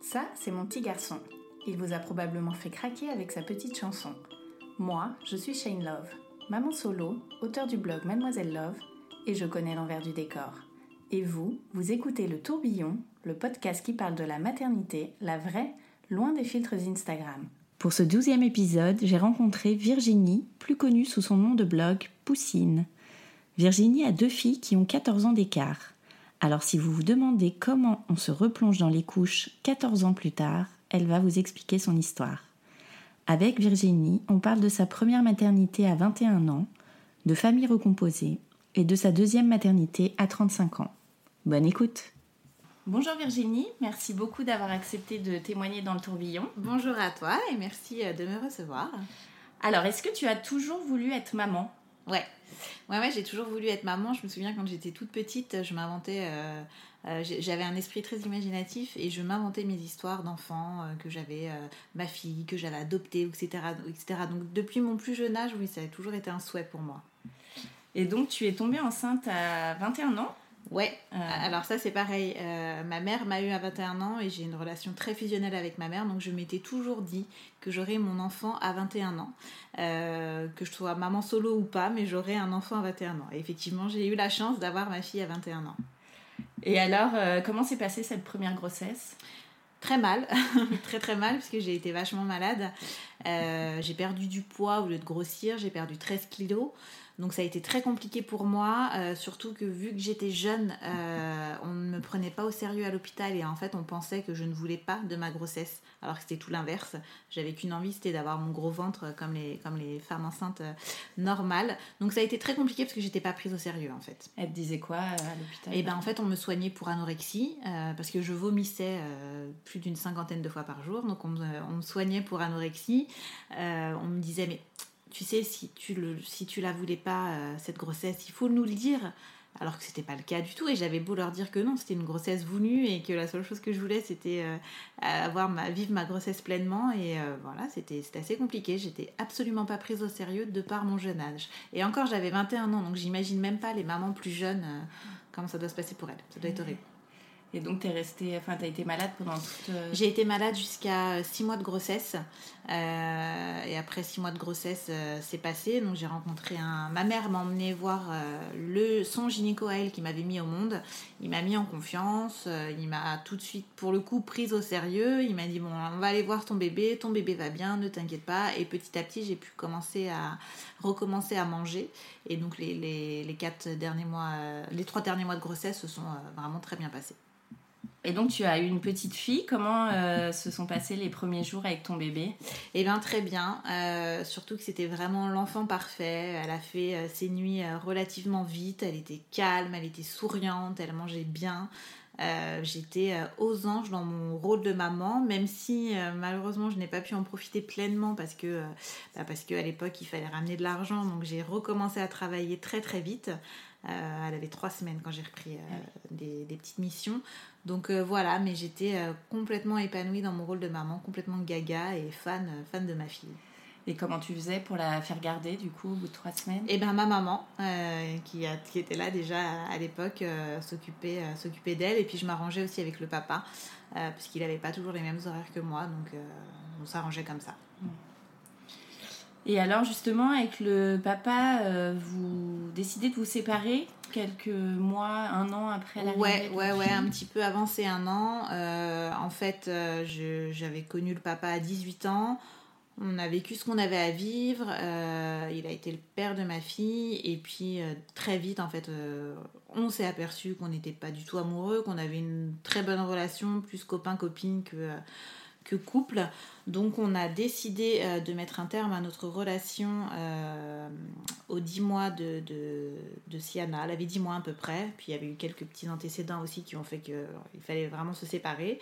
Ça, c'est mon petit garçon. Il vous a probablement fait craquer avec sa petite chanson. Moi, je suis Shane Love, maman solo, auteur du blog Mademoiselle Love, et je connais l'envers du décor. Et vous, vous écoutez Le Tourbillon, le podcast qui parle de la maternité, la vraie, loin des filtres Instagram. Pour ce douzième épisode, j'ai rencontré Virginie, plus connue sous son nom de blog Poussine. Virginie a deux filles qui ont 14 ans d'écart. Alors si vous vous demandez comment on se replonge dans les couches 14 ans plus tard, elle va vous expliquer son histoire. Avec Virginie, on parle de sa première maternité à 21 ans, de famille recomposée et de sa deuxième maternité à 35 ans. Bonne écoute Bonjour Virginie, merci beaucoup d'avoir accepté de témoigner dans le tourbillon. Bonjour à toi et merci euh, de me recevoir. Alors, est-ce que tu as toujours voulu être maman? Ouais, ouais, ouais j'ai toujours voulu être maman. Je me souviens quand j'étais toute petite, je m'inventais. euh, euh, j'avais un esprit très imaginatif et je m'inventais mes histoires d'enfants euh, que j'avais ma fille que j'avais adoptée etc etc donc depuis mon plus jeune âge oui ça a toujours été un souhait pour moi Et donc, tu es tombée enceinte à 21 ans ouais Euh, alors ça c'est pareil. Euh, ma mère m'a eu à 21 ans et j'ai une relation très fusionnelle avec ma mère donc je m'étais toujours dit que j'aurais mon enfant à 21 ans. Euh, que je sois maman solo ou pas mais j'aurais un enfant à 21 ans. Et effectivement j'ai eu la chance d'avoir ma fille à 21 ans. Et alors, euh, comment s'est passée cette première grossesse? Très mal, très très mal, parce que j'ai été vachement malade. J'ai perdu du poids au lieu de grossir, j'ai perdu 13 kilos. Donc ça a été très compliqué pour moi, euh, surtout que vu que j'étais jeune, euh, on ne me prenait pas au sérieux à l'hôpital et en fait on pensait que je ne voulais pas de ma grossesse, alors que c'était tout l'inverse. J'avais qu'une envie, c'était d'avoir mon gros ventre comme les, comme les femmes enceintes euh, normales. Donc ça a été très compliqué parce que j'étais pas prise au sérieux en fait. Elle te disait quoi à l'hôpital? Et ben en fait on me soignait pour anorexie parce que je vomissais plus d'une cinquantaine de fois par jour. Donc on me, on me soignait pour anorexie. On me disait mais tu sais si tu le si tu la voulais pas euh, cette grossesse il faut nous le dire. Alors que c'était pas le cas du tout et j'avais beau leur dire que non c'était une grossesse voulue et que la seule chose que je voulais c'était euh, avoir ma vivre ma grossesse pleinement et euh, voilà c'était c'était assez compliqué j'étais absolument pas prise au sérieux de par mon jeune âge et encore j'avais 21 ans donc j'imagine même pas les mamans plus jeunes comment ça doit se passer pour elles. Ça doit être horrible. Et donc, t'es restée, enfin, t'as été malade pendant toute. euh, J'ai été malade jusqu'à 6 mois de grossesse. euh, et après 6 mois de grossesse, euh, c'est passé. Donc j'ai rencontré un... Ma mère m'a emmené voir le... son gynéco à elle qui m'avait mis au monde. Il m'a mis en confiance. il m'a tout de suite, pour le coup, prise au sérieux. Il m'a dit, bon, on va aller voir ton bébé. Ton bébé va bien, ne t'inquiète pas. Et petit à petit, j'ai pu commencer à recommencer à manger. Et donc les, les, les quatre derniers mois, euh, les trois derniers mois de grossesse se sont euh, vraiment très bien passés. Et donc, tu as eu une petite fille. Comment euh, se sont passés les premiers jours avec ton bébé? Eh bien très bien, Euh, surtout que c'était vraiment l'enfant parfait. Elle a fait euh, ses nuits relativement vite, elle était calme, elle était souriante, elle mangeait bien. Euh, J'étais euh, aux anges dans mon rôle de maman, même si euh, malheureusement je n'ai pas pu en profiter pleinement parce que euh, bah, parce qu'à l'époque il fallait ramener de l'argent, donc j'ai recommencé à travailler très très vite. Elle avait trois semaines quand j'ai repris euh, des, des petites missions. Donc voilà, mais j'étais complètement épanouie dans mon rôle de maman, complètement gaga et fan, fan de ma fille. Et comment tu faisais pour la faire garder, du coup, au bout de trois semaines? Et ben ma maman, euh, qui, a- qui était là déjà à, l'époque, euh, s'occupait euh, s'occupait d'elle. Et puis je m'arrangeais aussi avec le papa, euh, parce qu'il n'avait pas toujours les mêmes horaires que moi, donc on s'arrangeait comme ça. Et alors, justement, avec le papa, vous décidez de vous séparer quelques mois, un an après l'arrivée Ouais, ouais, ouais, un petit peu avancé un an. En fait, je- j'avais connu le papa à 18 ans. On a vécu ce qu'on avait à vivre. euh, il a été le père de ma fille. Et puis, euh, très vite, en fait, euh, on s'est aperçu qu'on n'était pas du tout amoureux, qu'on avait une très bonne relation, plus copain-copine que, couple. Donc, on a décidé euh, de mettre un terme à notre relation euh, aux 10 mois de, de, de Siana. Elle avait 10 mois à peu près. Puis, il y avait eu quelques petits antécédents aussi qui ont fait qu'il fallait vraiment se séparer.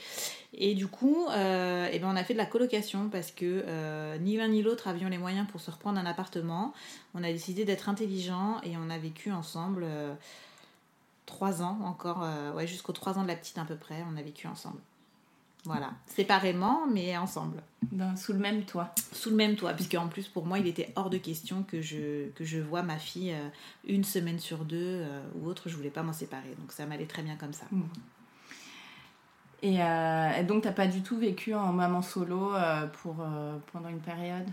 Et du coup, euh, eh ben on a fait de la colocation parce que ni l'un ni l'autre avions les moyens pour se reprendre un appartement. On a décidé d'être intelligents et on a vécu ensemble euh, trois ans encore, ouais, jusqu'aux trois ans de la petite à peu près, on a vécu ensemble. Voilà, séparément mais ensemble, Dans- sous le même toit. sous le même toit, puisque en plus pour moi il était hors de question que je, que je vois ma fille euh, une semaine sur deux euh, ou autre, je voulais pas m'en séparer, donc ça m'allait très bien comme ça. Et, euh, et donc, t'as pas du tout vécu en maman solo euh, pour, pendant une période?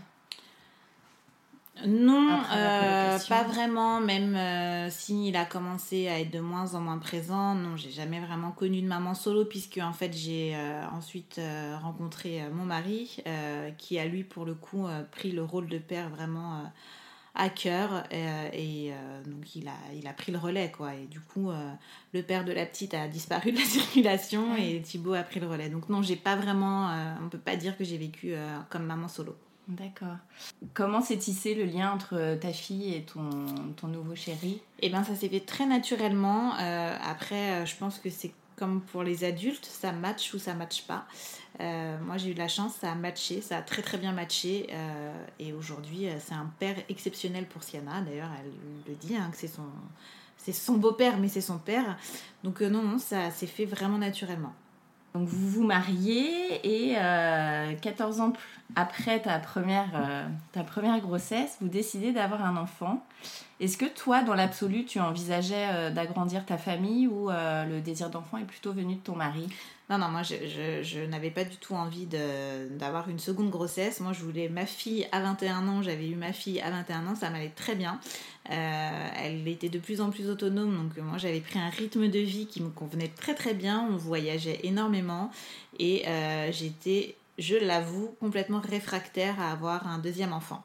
Non, euh, pas vraiment, même euh, s'il a commencé à être de moins en moins présent. Non, j'ai jamais vraiment connu de maman solo, puisque en fait j'ai euh, ensuite euh, rencontré mon mari, qui a lui pour le coup pris le rôle de père vraiment à cœur, et donc il a, il a pris le relais, quoi. Et du coup, le père de la petite a disparu de la circulation, et Thibaut a pris le relais. Donc non, j'ai pas vraiment, on peut pas dire que j'ai vécu comme maman solo. D'accord. Comment s'est tissé le lien entre ta fille et ton, ton nouveau chéri? Eh bien, ça s'est fait très naturellement. Euh, après, euh, je pense que c'est comme pour les adultes, ça match ou ça match pas. Euh, moi, j'ai eu de la chance, ça a matché, ça a très très bien matché. euh, et aujourd'hui, euh, c'est un père exceptionnel pour Siana. D'ailleurs, elle le dit, hein, que c'est son, c'est son beau-père, mais c'est son père. Donc euh, non, non, ça s'est fait vraiment naturellement. Donc vous vous mariez et euh, 14 ans p- après ta première, euh, ta première grossesse, vous décidez d'avoir un enfant. Est-ce que toi, dans l'absolu, tu envisageais euh, d'agrandir ta famille ou euh, le désir d'enfant est plutôt venu de ton mari? Non, non, moi je, je, n'avais pas du tout envie d'avoir une seconde grossesse. Moi je voulais ma fille à 21 ans, j'avais eu ma fille à 21 ans, ça m'allait très bien. Elle était de plus en plus autonome, donc moi j'avais pris un rythme de vie qui me convenait très très bien. On voyageait énormément et j'étais, je l'avoue, complètement réfractaire à avoir un deuxième enfant.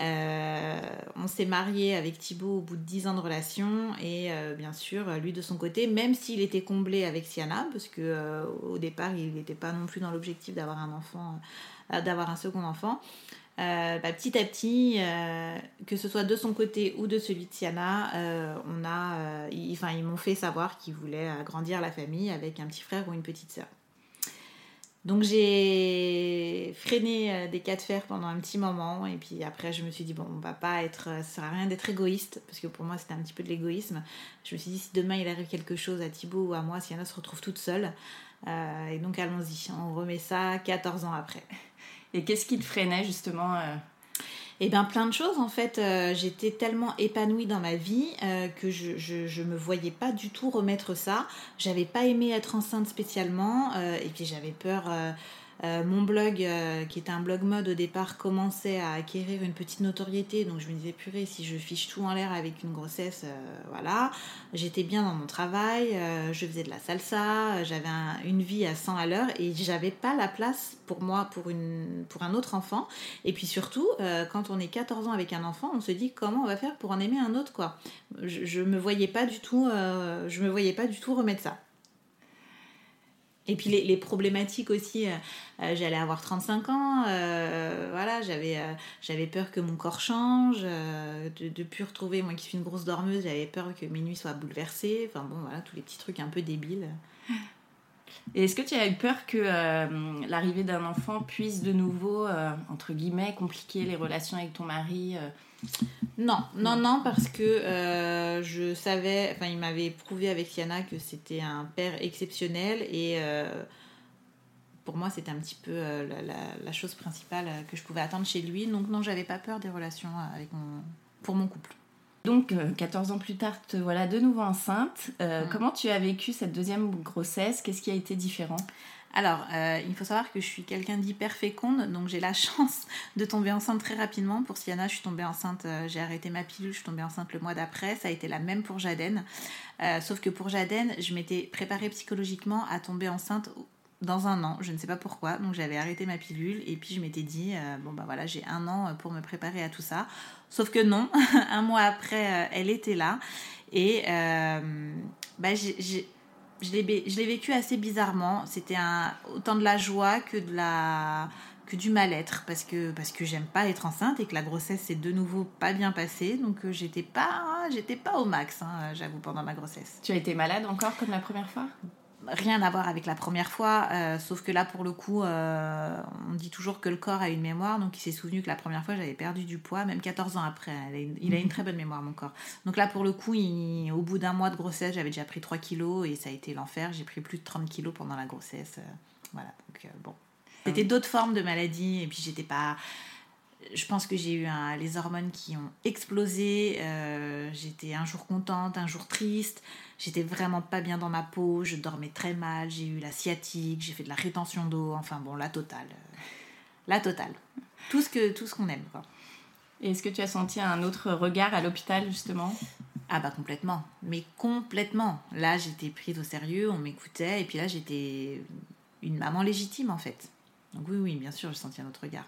Euh, on s'est marié avec Thibaut au bout de 10 ans de relation et euh, bien sûr lui de son côté même s'il était comblé avec Siana parce que euh, au départ il n'était pas non plus dans l'objectif d'avoir un enfant d'avoir un second enfant bah, petit à petit que ce soit de son côté ou de celui de Siana on a ils m'ont fait savoir qu'ils voulaient agrandir la famille avec un petit frère ou une petite sœur donc j'ai freiné euh, des cas de fer pendant un petit moment et puis après je me suis dit bon on va pas être euh, ça sert à rien d'être égoïste parce que pour moi c'était un petit peu de l'égoïsme. Je me suis dit si demain il arrive quelque chose à Thibaut ou à moi, si Anna se retrouve toute seule euh, et donc allons-y, on remet ça 14 ans après. Et qu'est-ce qui te freinait justement Et bien plein de choses en fait. Euh, J'étais tellement épanouie dans ma vie euh, que je, je, je me voyais pas du tout remettre ça. J'avais pas aimé être enceinte spécialement euh, et puis j'avais peur. Euh, mon blog, euh, qui était un blog mode au départ, commençait à acquérir une petite notoriété. Donc je me disais, purée, si je fiche tout en l'air avec une grossesse, euh, voilà. J'étais bien dans mon travail, je faisais de la salsa, j'avais un- une vie à 100 à l'heure et j'avais pas la place pour moi, pour, un autre enfant. Et puis surtout, quand on est 14 ans avec un enfant, on se dit comment on va faire pour en aimer un autre, quoi? Je, je me voyais pas du tout, je me voyais pas du tout remettre ça. Et puis les, problématiques aussi, euh, euh, j'allais avoir 35 ans, euh, voilà, j'avais peur que mon corps change, de ne plus retrouver, moi qui suis une grosse dormeuse, j'avais peur que mes nuits soient bouleversées, enfin bon, voilà, tous les petits trucs un peu débiles. Et est-ce que tu as eu peur que l'arrivée d'un enfant puisse de nouveau, entre guillemets, compliquer les relations avec ton mari Non, non, non, parce que euh, je savais, enfin, il m'avait prouvé avec Siana que c'était un père exceptionnel et euh, pour moi, c'était un petit peu euh, la, chose principale que je pouvais attendre chez lui. Donc, non, j'avais pas peur des relations avec mon, pour mon couple. Donc, euh, 14 ans plus tard, te voilà de nouveau enceinte. Euh, Mm. Comment tu as vécu cette deuxième grossesse? Qu'est-ce qui a été différent? Alors, euh, il faut savoir que je suis quelqu'un d'hyper féconde, donc j'ai la chance de tomber enceinte très rapidement. Pour Siana, je suis tombée enceinte, euh, j'ai arrêté ma pilule, je suis tombée enceinte le mois d'après. Ça a été la même pour Jaden. Euh, sauf que pour Jaden, je m'étais préparée psychologiquement à tomber enceinte dans un an. Je ne sais pas pourquoi. Donc j'avais arrêté ma pilule et puis je m'étais dit, bon bah voilà, j'ai un an pour me préparer à tout ça. Sauf que non, un mois après, elle était là. Et bah, j'ai je l'ai vécu assez bizarrement. C'était autant de la joie que de la que du mal-être parce que parce que j'aime pas être enceinte et que la grossesse s'est de nouveau pas bien passée donc euh, j'étais pas j'étais pas au max hein, j'avoue pendant ma grossesse. Tu as été malade encore comme la première fois? Rien à voir avec la première fois, euh, sauf que là, pour le coup, euh, on dit toujours que le corps a une mémoire, donc il s'est souvenu que la première fois, j'avais perdu du poids, même 14 ans après. Il a une très bonne mémoire, mon corps. Donc là, pour le coup, au bout d'un mois de grossesse, j'avais déjà pris 3 kilos et ça a été l'enfer. J'ai pris plus de 30 kilos pendant la grossesse. Euh, voilà, donc bon. C'était d'autres formes de maladies, et puis j'étais pas je pense que j'ai eu les hormones qui ont explosé. J'étais un jour contente, un jour triste. J'étais vraiment pas bien dans ma peau, je dormais très mal, j'ai eu la sciatique, j'ai fait de la rétention d'eau, enfin bon, la totale. La totale. Tout ce que tout ce qu'on aime quoi. Et est-ce que tu as senti un autre regard à l'hôpital justement? Ah bah complètement, mais complètement. Là, j'étais prise au sérieux, on m'écoutait et puis là, j'étais une maman légitime en fait. Donc oui oui, bien sûr, j'ai senti un autre regard.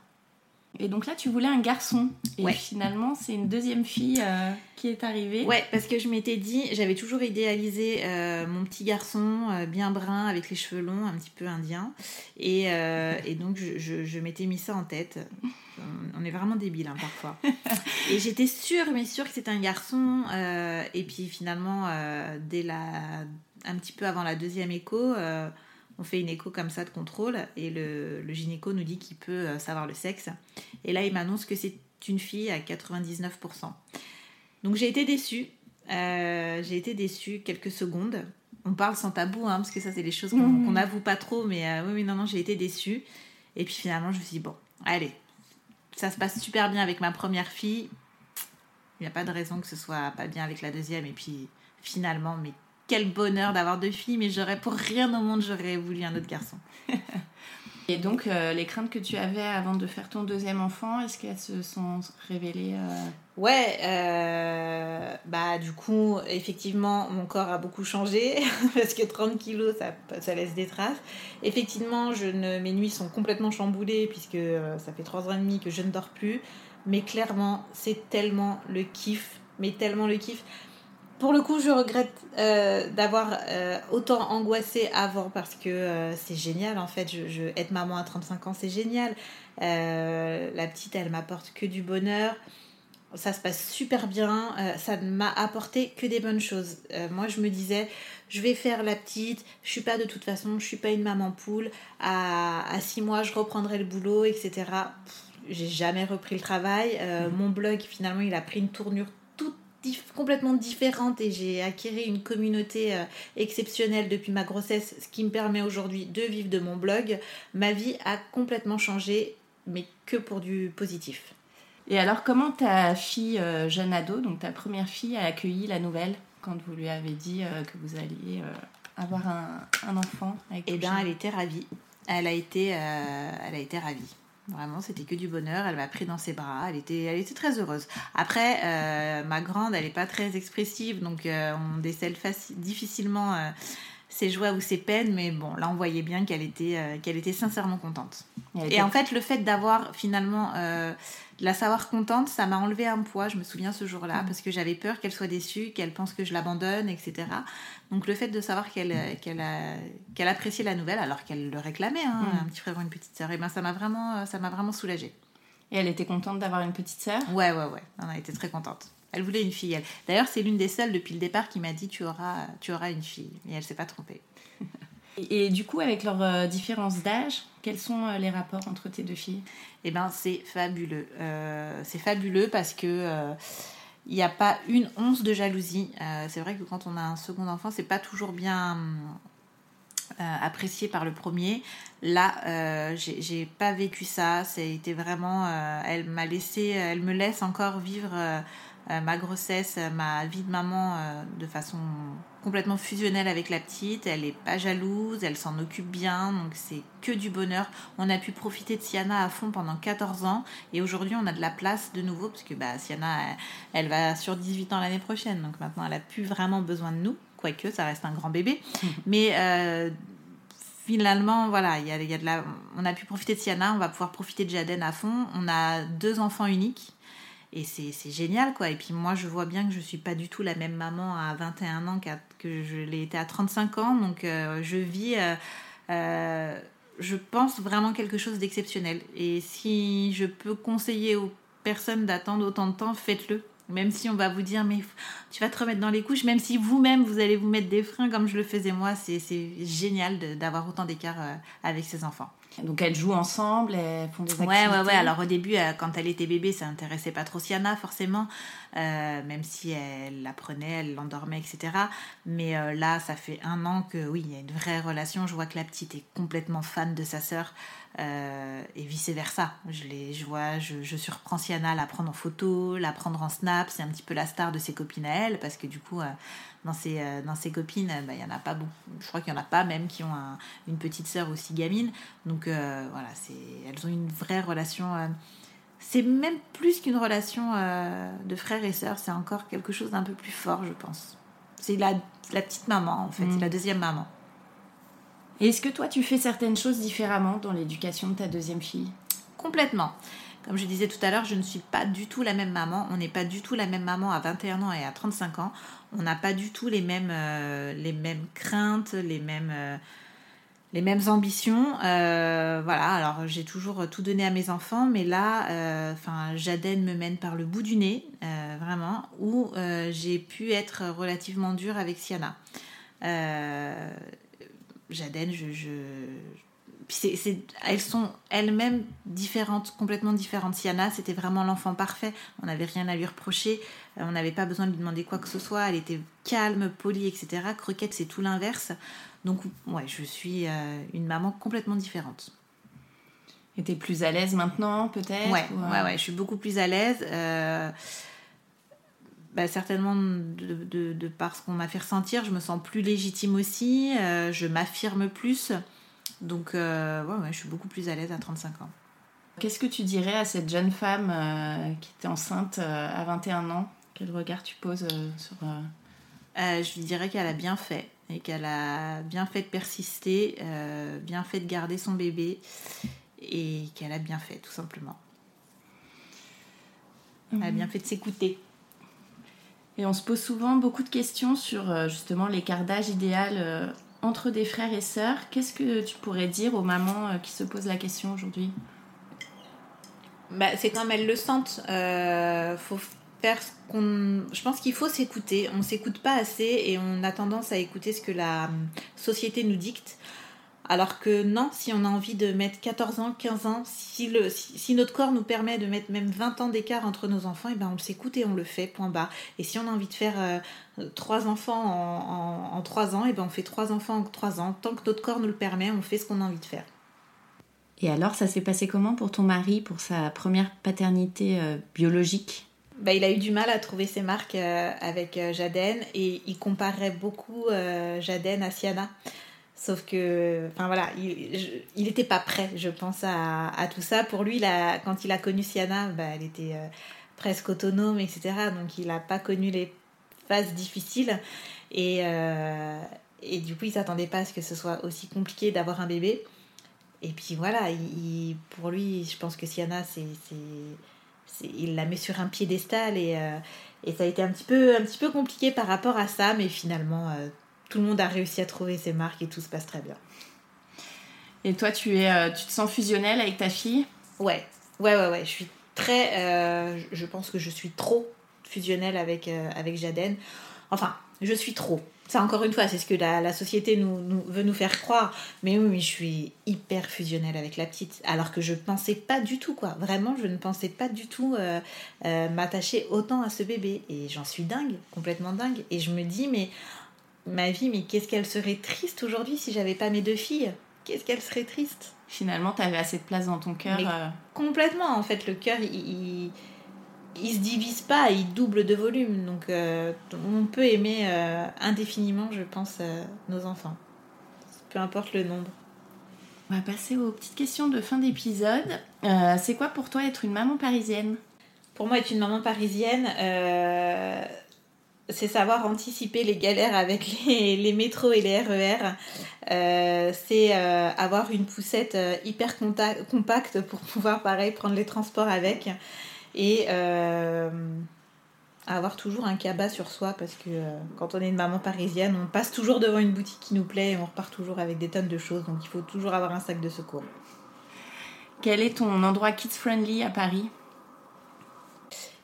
Et donc là, tu voulais un garçon. Et finalement, c'est une deuxième fille euh, qui est arrivée. Ouais, parce que je m'étais dit, j'avais toujours idéalisé euh, mon petit garçon euh, bien brun, avec les cheveux longs, un petit peu indien. Et, et donc, je, je, m'étais mis ça en tête. On est vraiment débile hein, parfois. et j'étais sûre, mais sûre que c'était un garçon. et puis finalement, dès la, un petit peu avant la deuxième écho on fait une écho comme ça de contrôle et le, gynéco nous dit qu'il peut euh, savoir le sexe. Et là, il m'annonce que c'est une fille à 99%. Donc j'ai été déçue. Euh, j'ai été déçue quelques secondes. On parle sans tabou, hein, parce que ça, c'est des choses qu'on mmh. n'avoue pas trop, mais euh, oui, oui, non, non, j'ai été déçue. Et puis finalement, je me suis dit, bon, allez, ça se passe super bien avec ma première fille. Il n'y a pas de raison que ce soit pas bien avec la deuxième. Et puis finalement, mais quel bonheur d'avoir deux filles, mais j'aurais pour rien au monde, j'aurais voulu un autre garçon. Et donc, euh, les craintes que tu avais avant de faire ton deuxième enfant, est-ce qu'elles se sont révélées euh Ouais, euh, bah du coup, effectivement, mon corps a beaucoup changé parce que 30 kilos, ça, ça laisse des traces. Effectivement, je ne, mes nuits sont complètement chamboulées puisque ça fait trois ans et demi que je ne dors plus. Mais clairement, c'est tellement le kiff, mais tellement le kiff pour le coup, je regrette euh, d'avoir euh, autant angoissé avant parce que euh, c'est génial en fait. Je, être maman à 35 ans, c'est génial. la petite, elle m'apporte que du bonheur. Ça se passe super bien. ça ne m'a apporté que des bonnes choses. moi, je me disais, je vais faire la petite. Je suis pas de toute façon, je suis pas une maman poule. À, à six mois, je reprendrai le boulot, etc. J'ai jamais repris le travail. Mmh. Mon blog, finalement, il a pris une tournure complètement différente et j'ai acquis une communauté euh, exceptionnelle depuis ma grossesse, ce qui me permet aujourd'hui de vivre de mon blog. Ma vie a complètement changé, mais que pour du positif. Et alors, comment ta fille euh, jeune ado, donc ta première fille, a accueilli la nouvelle quand vous lui avez dit euh, que vous alliez avoir un, un enfant avec Eh bien, elle était ravie. Elle a été, elle a été ravie. Vraiment, c'était que du bonheur. Elle m'a pris dans ses bras. Elle était, elle était très heureuse. Après, euh, ma grande, elle n'est pas très expressive, donc euh, on décèle difficilement euh, ses joies ou ses peines. Mais bon, là, on voyait bien qu'elle était, qu'elle était sincèrement contente. Et en fait, le fait d'avoir finalement la savoir contente, ça m'a enlevé un poids, je me souviens ce jour-là, mm. parce que j'avais peur qu'elle soit déçue, qu'elle pense que je l'abandonne, etc. Donc le fait de savoir qu'elle qu'elle qu'elle appréciait la nouvelle, alors qu'elle le réclamait, hein, mm. un petit frère ou une petite sœur, et ben ça m'a vraiment, ça m'a vraiment soulagée. Et elle était contente d'avoir une petite sœur? Ouais, ouais, ouais. On a été très contente. Elle voulait une fille. Elle. D'ailleurs, c'est l'une des seules depuis le départ qui m'a dit tu auras, tu auras une fille. Et elle s'est pas trompée. Et, du coup, avec leur euh, différence d'âge, quels sont euh, les rapports entre tes deux filles? Eh ben, c'est fabuleux. Euh, c'est fabuleux parce que il n'y a pas une once de jalousie. c'est vrai que quand on a un second enfant, c'est pas toujours bien apprécié par le premier. Là, j'ai pas vécu ça. C'était vraiment. elle m'a laissé. Elle me laisse encore vivre euh, ma grossesse, euh, ma vie de maman euh, de façon complètement fusionnelle avec la petite. Elle n'est pas jalouse, elle s'en occupe bien, donc c'est que du bonheur. On a pu profiter de Siana à fond pendant 14 ans et aujourd'hui on a de la place de nouveau parce que bah, Siana, elle, va sur 18 ans l'année prochaine, donc maintenant elle a plus vraiment besoin de nous, quoique ça reste un grand bébé. Mais finalement, voilà, il y a, y a de la, on a pu profiter de Siana, on va pouvoir profiter de Jaden à fond. On a deux enfants uniques. Et c'est génial, quoi. Et puis moi, je vois bien que je suis pas du tout la même maman à 21 ans que je l'ai été à 35 ans. Donc, euh, je vis, euh, euh, je pense vraiment quelque chose d'exceptionnel. Et si je peux conseiller aux personnes d'attendre autant de temps, faites-le. Même si on va vous dire, mais tu vas te remettre dans les couches, même si vous-même, vous allez vous mettre des freins comme je le faisais moi, c'est génial d'avoir autant d'écart avec ses enfants. Donc elles jouent ensemble, elles font des activités. Ouais, ouais, ouais. Alors au début, euh, quand elle était bébé, ça intéressait pas trop Siana forcément, euh, même si elle l'apprenait, elle l'endormait, etc. Mais euh, là, ça fait un an que oui, il y a une vraie relation. Je vois que la petite est complètement fan de sa sœur. Et vice versa. Je, les, je vois, je, surprends Siana à la prendre en photo, la prendre en snap. C'est un petit peu la star de ses copines à elle, parce que du coup, dans ses, euh, dans ses copines, bah, il y en a pas beaucoup. Je crois qu'il y en a pas même qui ont une petite sœur aussi gamine. Donc euh, voilà, c'est, elles ont une vraie relation. Euh, c'est même plus qu'une relation de frère et sœur, c'est encore quelque chose d'un peu plus fort, je pense. C'est la, la petite maman, en fait, c'est mm. la deuxième maman. Est-ce que toi, tu fais certaines choses différemment dans l'éducation de ta deuxième fille? Complètement. Comme je disais tout à l'heure, je ne suis pas du tout la même maman. On n'est pas du tout la même maman à 21 ans et à 35 ans. On n'a pas du tout les mêmes, euh, craintes, les mêmes, euh, ambitions. Euh, voilà, alors j'ai toujours tout donné à mes enfants, mais là, enfin, Jaden me mène par le bout du nez, vraiment, où j'ai pu être relativement dure avec Siana. Jaden, je elles sont elles-mêmes différentes, complètement différentes. Siana, c'était vraiment l'enfant parfait. On n'avait rien à lui reprocher. Euh, on n'avait pas besoin de lui demander quoi que ce soit. Elle était calme, polie, etc. Croquette, c'est tout l'inverse. Donc, ouais, je suis euh, une maman complètement différente. Et t'es plus à l'aise maintenant, peut-être ouais, ouais, ouais, je suis beaucoup plus à l'aise. Euh, bah, certainement de, de, de, par ce qu'on m'a fait ressentir, je me sens plus légitime aussi. je m'affirme plus. Donc, euh, ouais, je suis beaucoup plus à l'aise à 35 ans. Qu'est-ce que tu dirais à cette jeune femme euh, qui était enceinte euh, à 21 ans? Quel regard tu poses sur... je lui dirais qu'elle a bien fait et qu'elle a bien fait de persister, bien fait de garder son bébé et qu'elle a bien fait tout simplement. Elle a bien fait de s'écouter. Et on se pose souvent beaucoup de questions sur justement l'écart d'âge idéal entre des frères et sœurs, qu'est-ce que tu pourrais dire aux mamans euh, qui se posent la question aujourd'hui? Bah, C'est comme elles le sentent. Euh, faut faire ce qu'on... Je pense qu'il faut s'écouter. On ne s'écoute pas assez et on a tendance à écouter ce que la société nous dicte. Alors que non, si on a envie de mettre 14 ans, 15 ans, si, le, si, notre corps nous permet de mettre même 20 ans d'écart entre nos enfants, et eh ben on s'écoute et on le fait, point bas. Et si on a envie de faire euh, trois enfants en, en, 3 ans, et eh ben on fait trois enfants en 3 ans. Tant que notre corps nous le permet, on fait ce qu'on a envie de faire. Et alors, ça s'est passé comment pour ton mari, pour sa première paternité euh, biologique? Bah, il a eu du mal à trouver ses marques euh, avec Jaden et il comparait beaucoup Jaden à Siana. Sauf que, enfin voilà, il n'était pas prêt, je pense, à, tout ça. Pour lui, quand il a connu Siana, bah, elle était euh, presque autonome, etc. Donc il n'a pas connu les phases difficiles. Et, euh, et du coup, il s'attendait pas à ce que ce soit aussi compliqué d'avoir un bébé. Et puis voilà, il, pour lui, je pense que Siana, c'est, il la met sur un piédestal et, euh, et ça a été un petit, peu, un petit peu compliqué par rapport à ça, mais finalement, tout le monde a réussi à trouver ses marques et tout se passe très bien. Et toi, tu, es, euh, tu te sens fusionnelle avec ta fille? Ouais, ouais, ouais, ouais. Je suis très. Euh, je pense que je suis trop fusionnelle avec, euh, avec Jaden. Enfin, je suis trop. Ça, encore une fois, c'est ce que la, société nous, veut nous faire croire. Mais oui, je suis hyper fusionnelle avec la petite. Alors que je pensais pas du tout, quoi. Vraiment, je ne pensais pas du tout m'attacher autant à ce bébé. Et j'en suis dingue, complètement dingue. Et je me dis, mais ma vie, mais qu'est-ce qu'elle serait triste aujourd'hui si j'avais pas mes deux filles? Qu'est-ce qu'elle serait triste? Finalement, tu avais assez de place dans ton cœur. Euh. Complètement, en fait, le cœur, il, il, se divise pas, il double de volume. Donc, euh, on peut aimer euh, indéfiniment, je pense, nos enfants. Peu importe le nombre. On va passer aux petites questions de fin d'épisode. c'est quoi pour toi être une maman parisienne? Pour moi, être une maman parisienne, c'est savoir anticiper les galères avec les, métros et les RER. E euh, c'est euh, avoir une poussette euh, hyper compacte pour pouvoir, pareil, prendre les transports avec. Et avoir toujours un cabas sur soi parce que quand on est une maman parisienne, on passe toujours devant une boutique qui nous plaît et on repart toujours avec des tonnes de choses. Donc il faut toujours avoir un sac de secours. Quel est ton endroit kids friendly à Paris?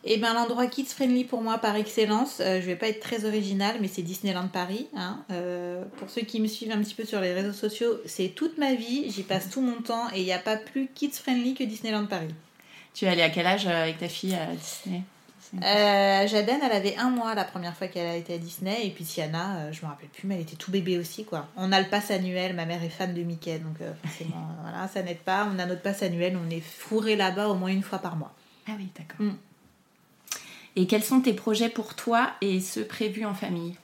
Eh ben l'endroit kids friendly pour moi par excellence, euh, je vais pas être très originale, mais c'est Disneyland Paris. Hein. Euh, pour ceux qui me suivent un petit peu sur les réseaux sociaux, c'est toute ma vie, j'y passe tout mon temps et il n'y a pas plus kids friendly que Disneyland Paris. Tu es allée à quel âge euh, avec ta fille à Disney? Euh, Jaden, elle avait un mois la première fois qu'elle a été à Disney, et puis Siana, je me rappelle plus, mais elle était tout bébé aussi, quoi. On a le pass annuel, ma mère est fan de Mickey, donc forcément, voilà, ça n'aide pas. On a notre pass annuel, on est fourré là-bas au moins une fois par mois. Ah oui, d'accord. Mm. Et quels sont tes projets pour toi et ceux prévus en famille?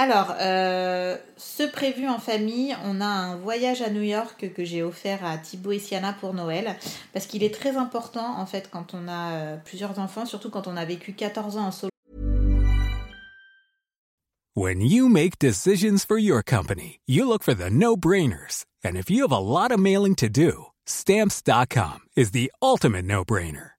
Alors, euh, ceux prévus en famille, on a un voyage à New York que j'ai offert à Thibaut et Siana pour Noël, parce qu'il est très important en fait quand on a euh, plusieurs enfants, surtout quand on a vécu 14 ans en solo. When you make decisions for your company, you look for the no-brainers. And if you have a lot of mailing to do, stamps.com is the ultimate no-brainer.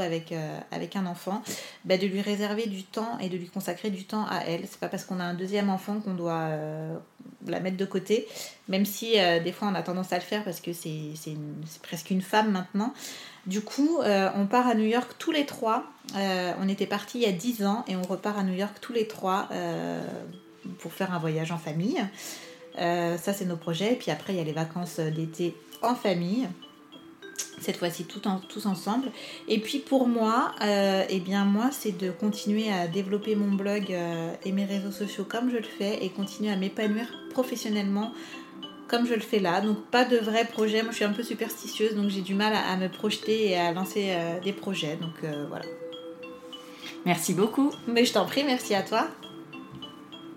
Avec, euh, avec un enfant, bah, de lui réserver du temps et de lui consacrer du temps à elle. C'est pas parce qu'on a un deuxième enfant qu'on doit euh, la mettre de côté, même si euh, des fois on a tendance à le faire parce que c'est presque une femme maintenant. Du coup, on part à New York tous les trois. on était partis il y a 10 ans et on repart à New York tous les trois pour faire un voyage en famille. ça, c'est nos projets. Et puis après, il y a les vacances d'été en famille cette fois-ci tout tous ensemble. Et puis pour moi, euh, eh bien moi, c'est de continuer à développer mon blog euh, et mes réseaux sociaux comme je le fais et continuer à m'épanouir professionnellement comme je le fais là. Donc pas de vrais projets. Moi, je suis un peu superstitieuse, donc j'ai du mal à, me projeter et à lancer euh, des projets. Donc voilà. Merci beaucoup. Mais je t'en prie, merci à toi.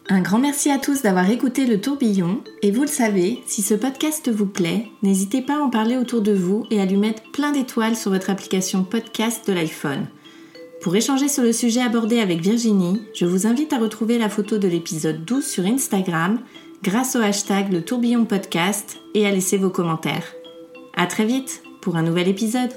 Un grand merci à tous d'avoir écouté le tourbillon et vous le savez, si ce podcast vous plaît, n'hésitez pas à en parler autour de vous et à lui mettre plein d'étoiles sur votre application podcast de l'iPhone. Pour échanger sur le sujet abordé avec Virginie, je vous invite à retrouver la photo de l'épisode 12 sur Instagram grâce au hashtag le tourbillon podcast et à laisser vos commentaires. À très vite pour un nouvel épisode.